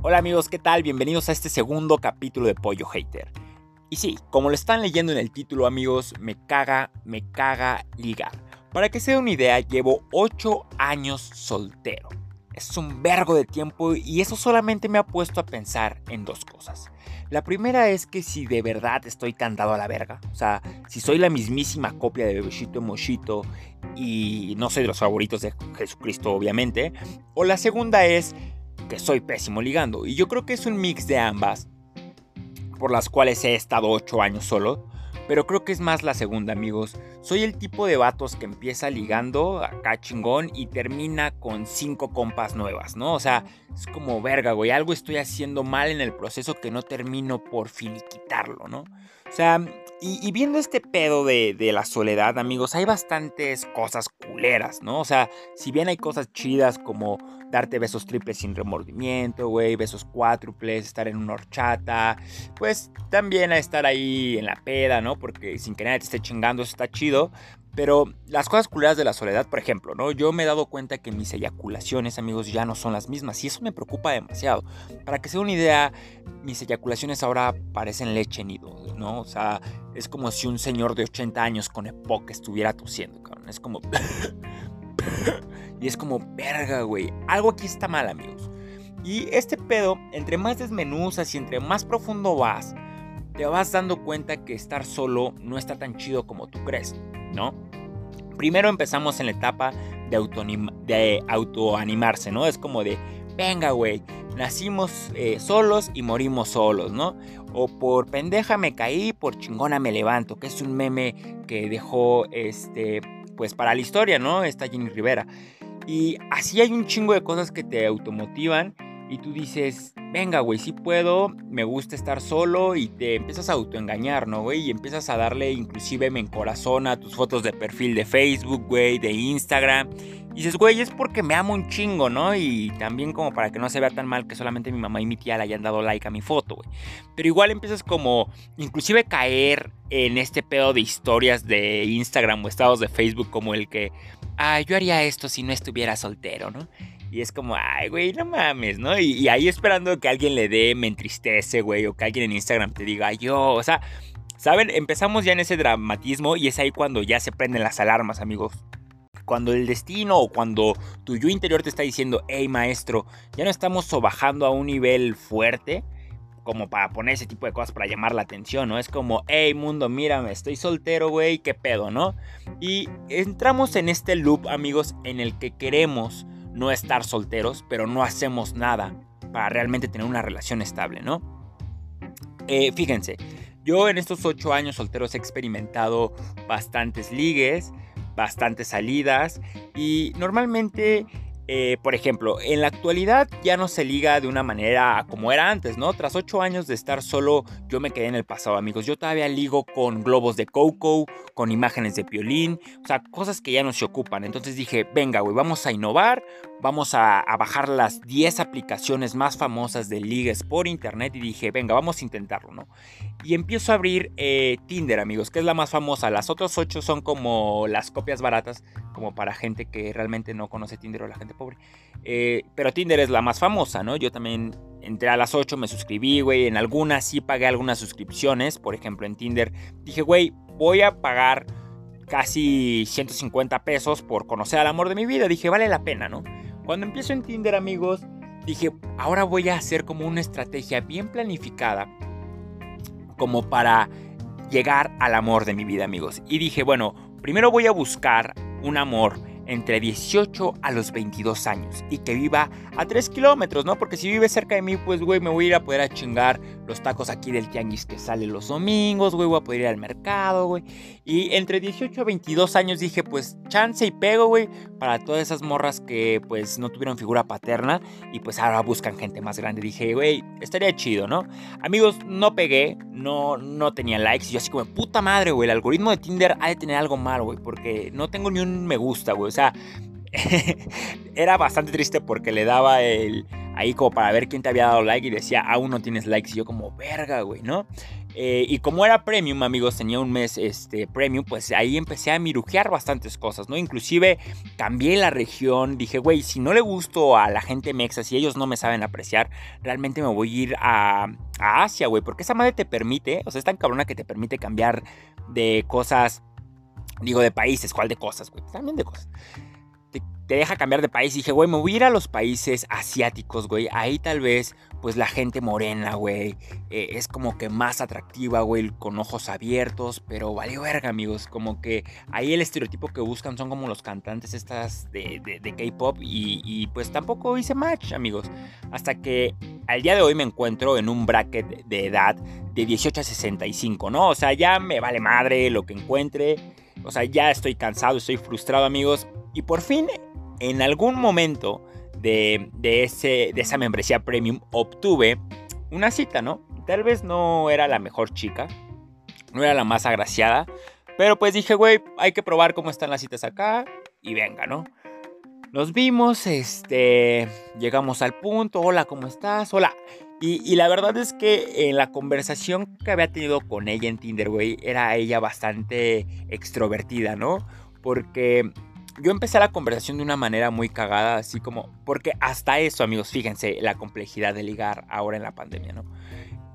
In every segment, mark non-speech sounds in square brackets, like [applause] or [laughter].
Hola amigos, ¿qué tal? Bienvenidos a este segundo capítulo de Pollo Hater. Y sí, como lo están leyendo en el título amigos, me caga, me caga ligar. Para que se den una idea, llevo 8 años soltero. Es un vergo de tiempo y eso solamente me ha puesto a pensar en dos cosas. La primera es que si de verdad estoy cantado a la verga, o sea, si soy la mismísima copia de Bebecito Mochito y no soy de los favoritos de Jesucristo obviamente, o la segunda es que soy pésimo ligando. Y yo creo que es un mix de ambas, por las cuales he estado 8 años solo. Pero creo que es más la segunda, amigos. Soy el tipo de vatos que empieza ligando acá chingón y termina con cinco compas nuevas, ¿no? O sea, es como verga, güey. Algo estoy haciendo mal en el proceso que no termino por finiquitarlo, ¿no? O sea, y, viendo este pedo de, de, la soledad, amigos, hay bastantes cosas culeras, ¿no? O sea, si bien hay cosas chidas como darte besos triples sin remordimiento, güey, besos cuádruples, estar en una horchata, pues también estar ahí en la peda, ¿no? Porque sin que nadie te esté chingando, eso está chido. Pero las cosas culeras de la soledad, por ejemplo, ¿no? Yo me he dado cuenta que mis eyaculaciones, amigos, ya no son las mismas y eso me preocupa demasiado. Para que se una idea, mis eyaculaciones ahora parecen leche nido, ¿no? O sea, es como si un señor de 80 años con EPOC estuviera tosiendo, cabrón. Es como... [laughs] y es como, verga, güey. Algo aquí está mal, amigos. Y este pedo, entre más desmenuzas y entre más profundo vas, te vas dando cuenta que estar solo no está tan chido como tú crees, ¿no? Primero empezamos en la etapa de, de autoanimarse, ¿no? Es como de, venga, güey, nacimos eh, solos y morimos solos, ¿no? O por pendeja me caí, por chingona me levanto, que es un meme que dejó, este, pues para la historia, ¿no? Está Jenny Rivera. Y así hay un chingo de cosas que te automotivan y tú dices, venga, güey, sí puedo, me gusta estar solo y te empiezas a autoengañar, ¿no, güey? Y empiezas a darle inclusive me encorazona tus fotos de perfil de Facebook, güey, de Instagram. Y dices, güey, es porque me amo un chingo, ¿no? Y también como para que no se vea tan mal que solamente mi mamá y mi tía le hayan dado like a mi foto, güey. Pero igual empiezas como, inclusive caer en este pedo de historias de Instagram o estados de Facebook como el que, ah, yo haría esto si no estuviera soltero, ¿no? Y es como, ay, güey, no mames, ¿no? Y, ahí esperando que alguien le dé, me entristece, güey, o que alguien en Instagram te diga, yo, o sea, ¿saben? Empezamos ya en ese dramatismo y es ahí cuando ya se prenden las alarmas, amigos. Cuando el destino o cuando tu yo interior te está diciendo, hey, maestro, ya no estamos bajando a un nivel fuerte, como para poner ese tipo de cosas para llamar la atención, ¿no? Es como, hey mundo, mírame, estoy soltero, güey, qué pedo, ¿no? Y entramos en este loop, amigos, en el que queremos no estar solteros, pero no hacemos nada para realmente tener una relación estable, ¿no? Eh, fíjense, yo en estos ocho años solteros he experimentado bastantes ligues, bastantes salidas y normalmente eh, por ejemplo, en la actualidad ya no se liga de una manera como era antes, ¿no? Tras ocho años de estar solo, yo me quedé en el pasado, amigos. Yo todavía ligo con globos de Coco, con imágenes de violín, o sea, cosas que ya no se ocupan. Entonces dije, venga, güey, vamos a innovar, vamos a, bajar las 10 aplicaciones más famosas de ligues por internet y dije, venga, vamos a intentarlo, ¿no? Y empiezo a abrir eh, Tinder, amigos, que es la más famosa. Las otras ocho son como las copias baratas, como para gente que realmente no conoce Tinder o la gente pobre. Eh, pero Tinder es la más famosa, ¿no? Yo también entré a las 8, me suscribí, güey. En algunas sí pagué algunas suscripciones. Por ejemplo, en Tinder dije, güey, voy a pagar casi 150 pesos por conocer al amor de mi vida. Dije, vale la pena, ¿no? Cuando empiezo en Tinder, amigos, dije, ahora voy a hacer como una estrategia bien planificada. Como para llegar al amor de mi vida, amigos. Y dije, bueno, primero voy a buscar un amor entre 18 a los 22 años y que viva a 3 kilómetros, ¿no? Porque si vive cerca de mí, pues, güey, me voy a ir a poder a chingar los tacos aquí del tianguis que sale los domingos, güey, voy a poder ir al mercado, güey. Y entre 18 a 22 años dije, pues, chance y pego, güey, para todas esas morras que, pues, no tuvieron figura paterna y, pues, ahora buscan gente más grande. Dije, güey, estaría chido, ¿no? Amigos, no pegué, no, no tenía likes y yo así como, puta madre, güey, el algoritmo de Tinder ha de tener algo mal, güey, porque no tengo ni un me gusta, güey sea, [laughs] era bastante triste porque le daba el ahí como para ver quién te había dado like y decía, aún no tienes likes. Y yo como, verga, güey, ¿no? Eh, y como era premium, amigos, tenía un mes este, premium, pues ahí empecé a mirujear bastantes cosas, ¿no? Inclusive cambié la región, dije, güey, si no le gusto a la gente mexa, si ellos no me saben apreciar, realmente me voy a ir a, a Asia, güey, porque esa madre te permite, o sea, es tan cabrona que te permite cambiar de cosas, digo, de países, ¿cuál de cosas, güey? También de cosas te deja cambiar de país. Y dije, güey, me voy a ir a los países asiáticos, güey. Ahí tal vez, pues la gente morena, güey, eh, es como que más atractiva, güey, con ojos abiertos. Pero valió verga, amigos. Como que ahí el estereotipo que buscan son como los cantantes estas de, de, K-pop. Y, y, pues tampoco hice match, amigos. Hasta que al día de hoy me encuentro en un bracket de edad de 18 a 65, ¿no? O sea, ya me vale madre lo que encuentre. O sea, ya estoy cansado, estoy frustrado, amigos. Y por fin en algún momento de, ese, de esa membresía premium obtuve una cita, ¿no? Tal vez no era la mejor chica, no era la más agraciada, pero pues dije, güey, hay que probar cómo están las citas acá y venga, ¿no? Nos vimos, este, llegamos al punto, hola, ¿cómo estás? Hola. Y, y, la verdad es que en la conversación que había tenido con ella en Tinder, güey, era ella bastante extrovertida, ¿no? Porque yo empecé la conversación de una manera muy cagada, así como, porque hasta eso, amigos, fíjense la complejidad de ligar ahora en la pandemia, ¿no?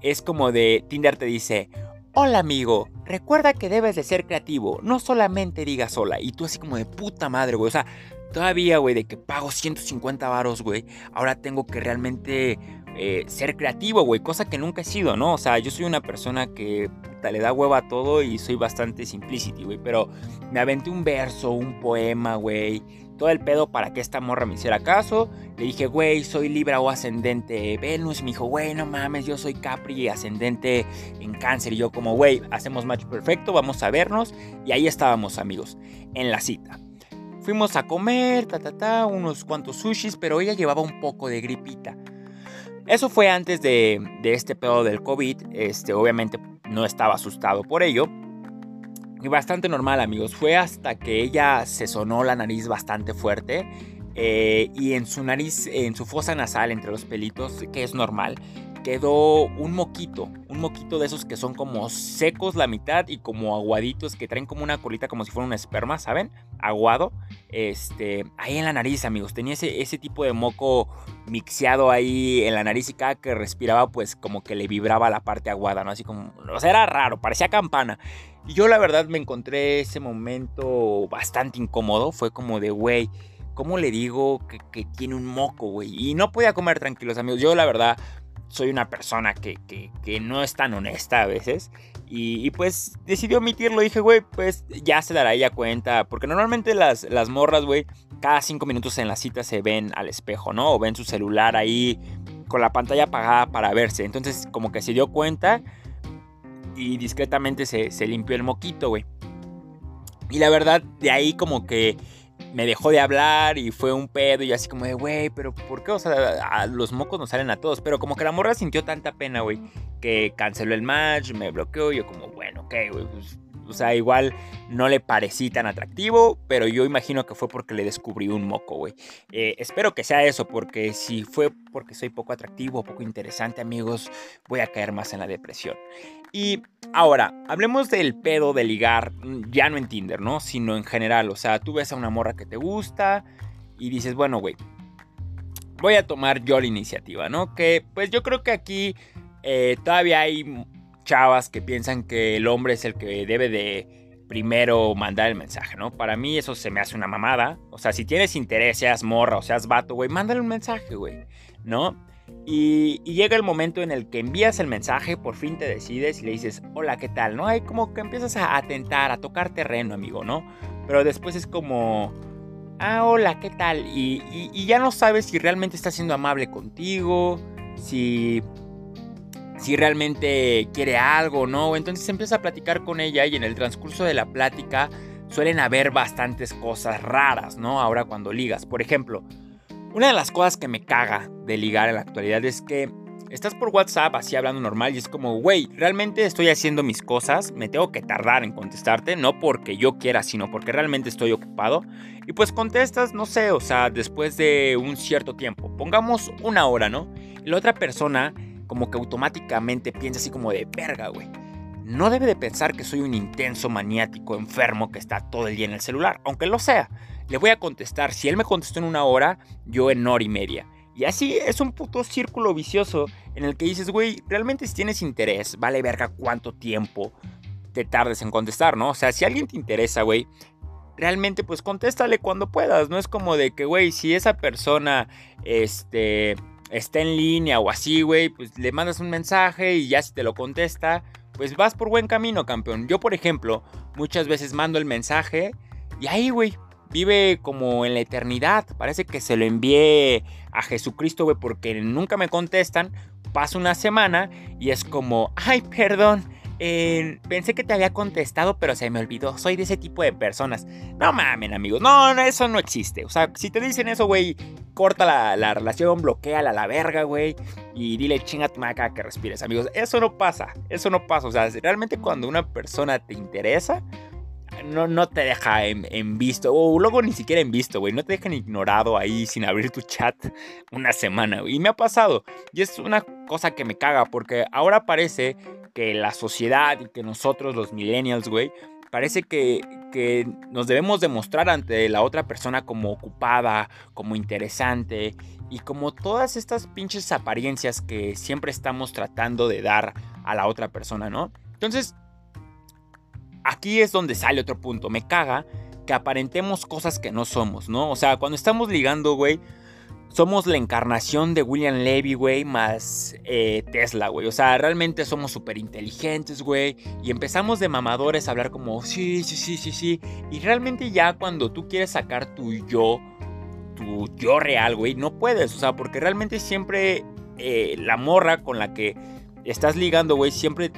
Es como de Tinder te dice, hola amigo, recuerda que debes de ser creativo, no solamente digas hola, y tú así como de puta madre, güey, o sea, todavía, güey, de que pago 150 varos, güey, ahora tengo que realmente eh, ser creativo, güey, cosa que nunca he sido, ¿no? O sea, yo soy una persona que le da hueva a todo y soy bastante simplicity, güey, pero me aventé un verso, un poema, güey, todo el pedo para que esta morra me hiciera caso. Le dije, güey, soy Libra o ascendente Venus. Me dijo, güey, no mames, yo soy Capri, ascendente en Cáncer. Y yo, como, güey, hacemos match perfecto, vamos a vernos. Y ahí estábamos, amigos, en la cita. Fuimos a comer, ta, ta, ta, unos cuantos sushis, pero ella llevaba un poco de gripita. Eso fue antes de, este pedo del COVID. Este, obviamente no estaba asustado por ello. Y bastante normal, amigos. Fue hasta que ella se sonó la nariz bastante fuerte. Eh, y en su nariz, en su fosa nasal, entre los pelitos, que es normal, quedó un moquito, un moquito de esos que son como secos la mitad y como aguaditos, que traen como una colita como si fuera un esperma, ¿saben? Aguado. Este, ahí en la nariz, amigos, tenía ese, ese tipo de moco mixeado ahí en la nariz y cada que respiraba, pues como que le vibraba la parte aguada, ¿no? Así como, o sea, era raro, parecía campana. Y yo la verdad me encontré ese momento bastante incómodo, fue como de, güey, ¿cómo le digo que, que tiene un moco, güey? Y no podía comer tranquilos, amigos. Yo la verdad soy una persona que, no es tan honesta a veces. Y, pues decidió omitirlo. Dije, güey, pues ya se dará ella cuenta. Porque normalmente las, las morras, güey, cada cinco minutos en la cita se ven al espejo, ¿no? O ven su celular ahí con la pantalla apagada para verse. Entonces, como que se dio cuenta y discretamente se, se limpió el moquito, güey. Y la verdad, de ahí como que me dejó de hablar y fue un pedo y así como de, güey, pero ¿por qué? O sea, los mocos nos salen a todos. Pero como que la morra sintió tanta pena, güey, que canceló el match, me bloqueó y yo como, bueno, ok, güey, pues, o sea, igual no le parecí tan atractivo, pero yo imagino que fue porque le descubrí un moco, güey. Eh, espero que sea eso, porque si fue porque soy poco atractivo, poco interesante, amigos, voy a caer más en la depresión. Y ahora, hablemos del pedo de ligar, mm, ya no en Tinder, ¿no? Sino en general. O sea, tú ves a una morra que te gusta y dices, bueno, güey, voy a tomar yo la iniciativa, ¿no? Que pues yo creo que aquí eh, todavía hay chavas que piensan que el hombre es el que debe de primero mandar el mensaje, ¿no? Para mí eso se me hace una mamada. O sea, si tienes interés, seas morra o seas vato, güey, mándale un mensaje, güey, ¿no? Y, llega el momento en el que envías el mensaje, por fin te decides y le dices, hola, ¿qué tal? ¿No? Hay como que empiezas a atentar, a tocar terreno, amigo, ¿no? Pero después es como, ah, hola, ¿qué tal? Y, ya no sabes si realmente está siendo amable contigo, si, si realmente quiere algo, ¿no? Entonces empiezas a platicar con ella y en el transcurso de la plática suelen haber bastantes cosas raras, ¿no? Ahora cuando ligas, por ejemplo, una de las cosas que me caga de ligar en la actualidad es que estás por WhatsApp así hablando normal y es como, güey, realmente estoy haciendo mis cosas, me tengo que tardar en contestarte, no porque yo quiera, sino porque realmente estoy ocupado. Y pues contestas, no sé, o sea, después de un cierto tiempo, pongamos una hora, ¿no? Y la otra persona como que automáticamente piensa así como de verga, güey. No debe de pensar que soy un intenso maniático enfermo que está todo el día en el celular, aunque lo sea. Le voy a contestar, si él me contestó en una hora, yo en hora y media. Y así es un puto círculo vicioso en el que dices, güey, realmente si tienes interés, vale verga cuánto tiempo te tardes en contestar, ¿no? O sea, si alguien te interesa, güey, realmente pues contéstale cuando puedas. No es como de que, güey, si esa persona, este, está en línea o así, güey, pues le mandas un mensaje y ya si te lo contesta, pues vas por buen camino, campeón. Yo, por ejemplo, muchas veces mando el mensaje y ahí, güey, vive como en la eternidad. Parece que se lo envié a Jesucristo, güey, porque nunca me contestan. Pasa una semana y es como, ay, perdón. pensé que te había contestado, pero se me olvidó. Soy de ese tipo de personas. No mamen, amigos. No, no, eso no existe. O sea, si te dicen eso, güey, corta la, la relación, bloqueala a la verga, güey. Y dile chinga tu maca que respires, amigos. Eso no pasa. Eso no pasa. O sea, realmente cuando una persona te interesa, no, no te deja en, visto, o luego ni siquiera en visto, güey. No te dejan ignorado ahí sin abrir tu chat una semana, güey. Y me ha pasado. Y es una cosa que me caga, porque ahora parece que la sociedad y que nosotros, los millennials, güey, parece que, que nos debemos demostrar ante la otra persona como ocupada, como interesante y como todas estas pinches apariencias que siempre estamos tratando de dar a la otra persona, ¿no? Entonces, aquí es donde sale otro punto. Me caga que aparentemos cosas que no somos, ¿no? O sea, cuando estamos ligando, güey, somos la encarnación de William Levy, güey, más eh, Tesla, güey. O sea, realmente somos súper inteligentes, güey. Y empezamos de mamadores a hablar como, sí, sí, sí, sí, sí. Y realmente ya cuando tú quieres sacar tu yo, tu yo real, güey, no puedes. O sea, porque realmente siempre eh, la morra con la que estás ligando, güey, siempre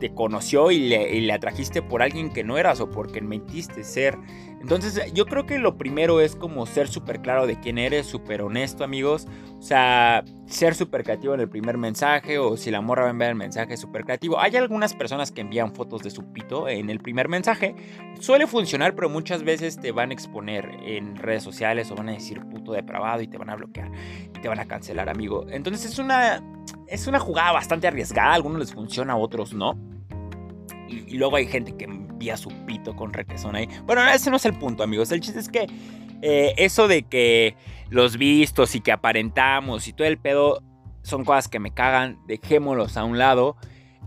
te conoció y le, atrajiste por alguien que no eras o porque mentiste ser. Entonces yo creo que lo primero es como ser súper claro de quién eres, súper honesto amigos. O sea, ser súper creativo en el primer mensaje o si la morra va a enviar el mensaje súper creativo. Hay algunas personas que envían fotos de su pito en el primer mensaje. Suele funcionar, pero muchas veces te van a exponer en redes sociales o van a decir puto depravado y te van a bloquear y te van a cancelar, amigo. Entonces es una es una jugada bastante arriesgada, a algunos les funciona, a otros no. Y, luego hay gente que envía su pito con requesón ahí. Bueno, ese no es el punto, amigos. El chiste es que eh, eso de que los vistos y que aparentamos y todo el pedo son cosas que me cagan. Dejémoslos a un lado.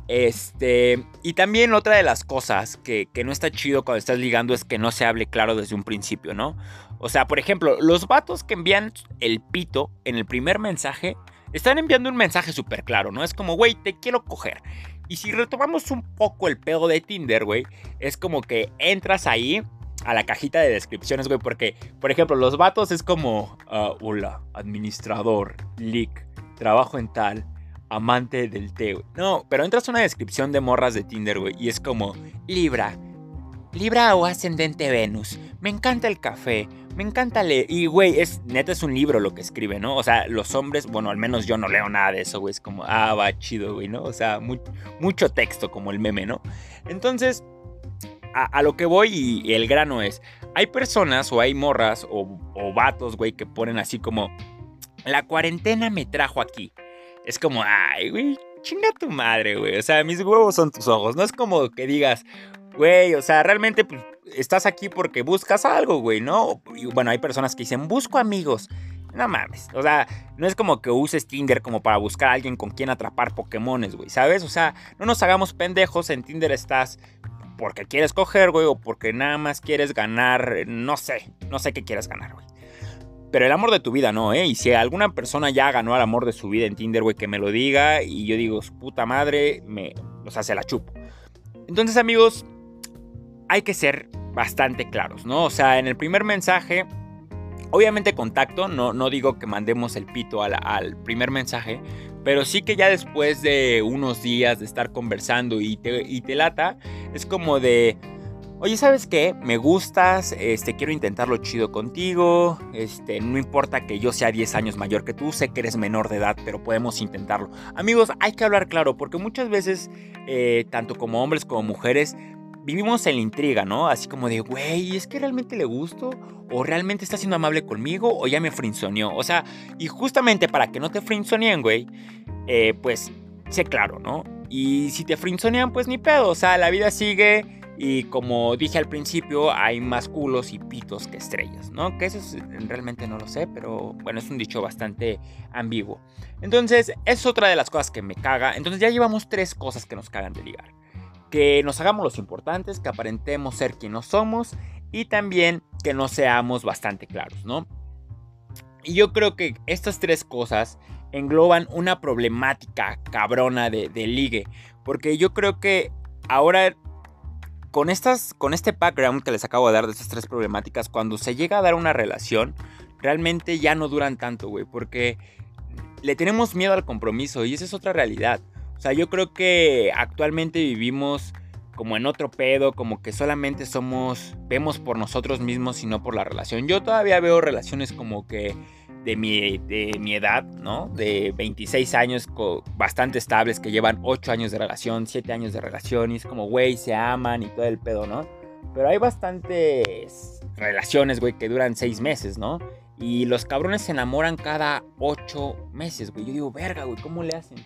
Este, y también otra de las cosas que, que, no está chido cuando estás ligando es que no se hable claro desde un principio, ¿no? O sea, por ejemplo, los vatos que envían el pito en el primer mensaje están enviando un mensaje súper claro, ¿no? Es como, güey, te quiero coger. Y si retomamos un poco el pedo de Tinder, güey, es como que entras ahí a la cajita de descripciones, güey, porque, por ejemplo, los vatos es como, uh, hola, administrador, leak, trabajo en tal, amante del té, güey. No, pero entras a una descripción de morras de Tinder, güey, y es como, Libra, Libra o ascendente Venus, me encanta el café, me encanta leer. Y, güey, es, neta es un libro lo que escribe, ¿no? O sea, los hombres, bueno, al menos yo no leo nada de eso, güey. Es como, ah, va chido, güey, ¿no? O sea, mucho texto como el meme, ¿no? Entonces, a, lo que voy y, el grano es, hay personas o hay morras o, o vatos, güey, que ponen así como, la cuarentena me trajo aquí. Es como, ay, güey, chinga tu madre, güey. O sea, mis huevos son tus ojos. No es como que digas, güey, o sea, realmente pues, estás aquí porque buscas algo, güey, ¿no? Y bueno, hay personas que dicen, busco amigos. No mames, o sea, no es como que uses Tinder como para buscar a alguien con quien atrapar Pokémones, güey, ¿sabes? O sea, no nos hagamos pendejos, en Tinder estás porque quieres coger, güey, o porque nada más quieres ganar, no sé, no sé qué quieres ganar, güey. Pero el amor de tu vida no, ¿eh? Y si alguna persona ya ganó el amor de su vida en Tinder, güey, que me lo diga y yo digo, puta madre, me, o sea, se la chupo. Entonces, amigos, hay que ser bastante claros, ¿no? O sea, en el primer mensaje, obviamente contacto, no, no digo que mandemos el pito al, al primer mensaje, pero sí que ya después de unos días de estar conversando y te, y te lata, es como de, oye, ¿sabes qué? Me gustas, este, quiero intentarlo chido contigo, este, no importa que yo sea 10 años mayor que tú, sé que eres menor de edad, pero podemos intentarlo. Amigos, hay que hablar claro, porque muchas veces, eh, tanto como hombres como mujeres, vivimos en la intriga, ¿no? Así como de, güey, ¿es que realmente le gusto? ¿O realmente está siendo amable conmigo? ¿O ya me frinzoneó? O sea, y justamente para que no te frinzoneen, güey, eh, pues sé claro, ¿no? Y si te frinzonean, pues ni pedo. O sea, la vida sigue. Y como dije al principio, hay más culos y pitos que estrellas, ¿no? Que eso realmente no lo sé, pero bueno, es un dicho bastante ambiguo. Entonces, es otra de las cosas que me caga. Entonces ya llevamos tres cosas que nos cagan de ligar que nos hagamos los importantes, que aparentemos ser quien no somos y también que no seamos bastante claros, ¿no? Y yo creo que estas tres cosas engloban una problemática cabrona de, ligue, porque yo creo que ahora con, estas, con este background que les acabo de dar de estas tres problemáticas, cuando se llega a dar una relación, realmente ya no duran tanto, güey, porque le tenemos miedo al compromiso y esa es otra realidad. O sea, yo creo que actualmente vivimos como en otro pedo, como que solamente somos, vemos por nosotros mismos y no por la relación. Yo todavía veo relaciones como que de mi, de mi edad, ¿no? De 26 años, bastante estables, que llevan 8 años de relación, 7 años de relación, y es como, güey, se aman y todo el pedo, ¿no? Pero hay bastantes relaciones, güey, que duran 6 meses, ¿no? Y los cabrones se enamoran cada 8 meses, güey. Yo digo, verga, güey, ¿cómo le hacen?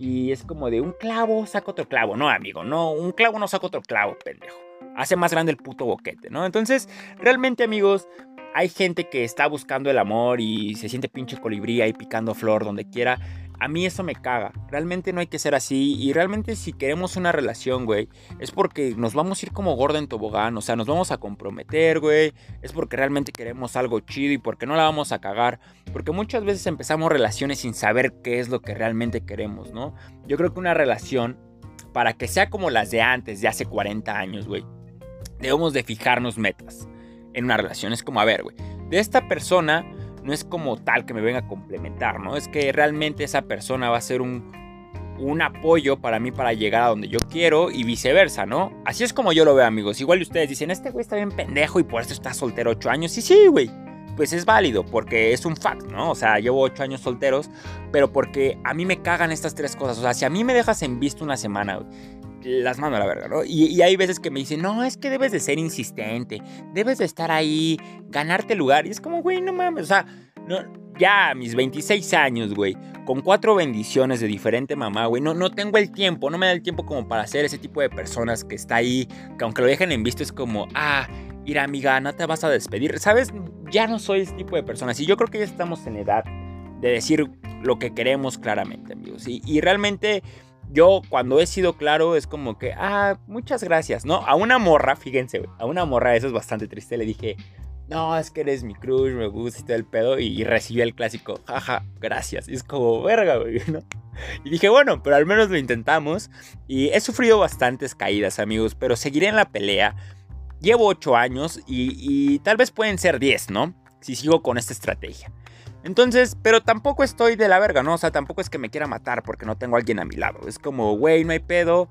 Y es como de un clavo saca otro clavo. No, amigo, no, un clavo no saca otro clavo, pendejo. Hace más grande el puto boquete, ¿no? Entonces, realmente, amigos, hay gente que está buscando el amor y se siente pinche colibrí ahí picando flor donde quiera. A mí eso me caga. Realmente no hay que ser así. Y realmente si queremos una relación, güey, es porque nos vamos a ir como gorda en tobogán. O sea, nos vamos a comprometer, güey. Es porque realmente queremos algo chido y porque no la vamos a cagar. Porque muchas veces empezamos relaciones sin saber qué es lo que realmente queremos, ¿no? Yo creo que una relación, para que sea como las de antes, de hace 40 años, güey, debemos de fijarnos metas en una relación. Es como, a ver, güey, de esta persona no es como tal que me venga a complementar, ¿no? Es que realmente esa persona va a ser un, un apoyo para mí para llegar a donde yo quiero y viceversa, ¿no? Así es como yo lo veo, amigos. Igual ustedes dicen, este güey está bien pendejo y por eso está soltero 8 años. Sí, sí, güey. Pues es válido, porque es un fact, ¿no? O sea, llevo 8 años solteros, pero porque a mí me cagan estas tres cosas. O sea, si a mí me dejas en visto una semana, güey, las mando a la verga, ¿no? Y, hay veces que me dicen, no, es que debes de ser insistente, debes de estar ahí, ganarte lugar. Y es como, güey, no mames, o sea, no, ya mis 26 años, güey, con cuatro bendiciones de diferente mamá, güey, no, no tengo el tiempo, no me da el tiempo como para ser ese tipo de personas que está ahí, que aunque lo dejen en visto es como, ah, mira amiga, no te vas a despedir, ¿sabes? Ya no soy ese tipo de personas y yo creo que ya estamos en edad de decir lo que queremos claramente, amigos. Y realmente yo cuando he sido claro es como que, ah, muchas gracias, ¿no? A una morra, fíjense, a una morra, eso es bastante triste, le dije, no, es que eres mi crush, me gusta y todo el pedo, y, recibí el clásico, jaja, gracias. Es como, verga, güey, [laughs] ¿no? Y dije, bueno, pero al menos lo intentamos. Y he sufrido bastantes caídas, amigos, pero seguiré en la pelea. Llevo 8 años y, y tal vez pueden ser 10, ¿no? Si sigo con esta estrategia. Entonces, pero tampoco estoy de la verga, ¿no? O sea, tampoco es que me quiera matar porque no tengo a alguien a mi lado. Es como, güey, no hay pedo.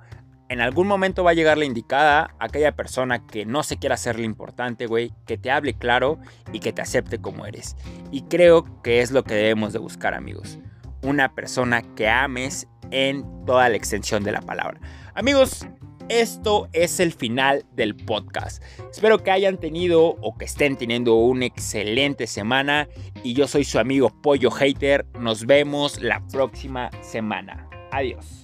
En algún momento va a llegar la indicada, aquella persona que no se quiera hacerle importante, güey, que te hable claro y que te acepte como eres. Y creo que es lo que debemos de buscar, amigos. Una persona que ames en toda la extensión de la palabra. Amigos, esto es el final del podcast. Espero que hayan tenido o que estén teniendo una excelente semana. Y yo soy su amigo Pollo Hater. Nos vemos la próxima semana. Adiós.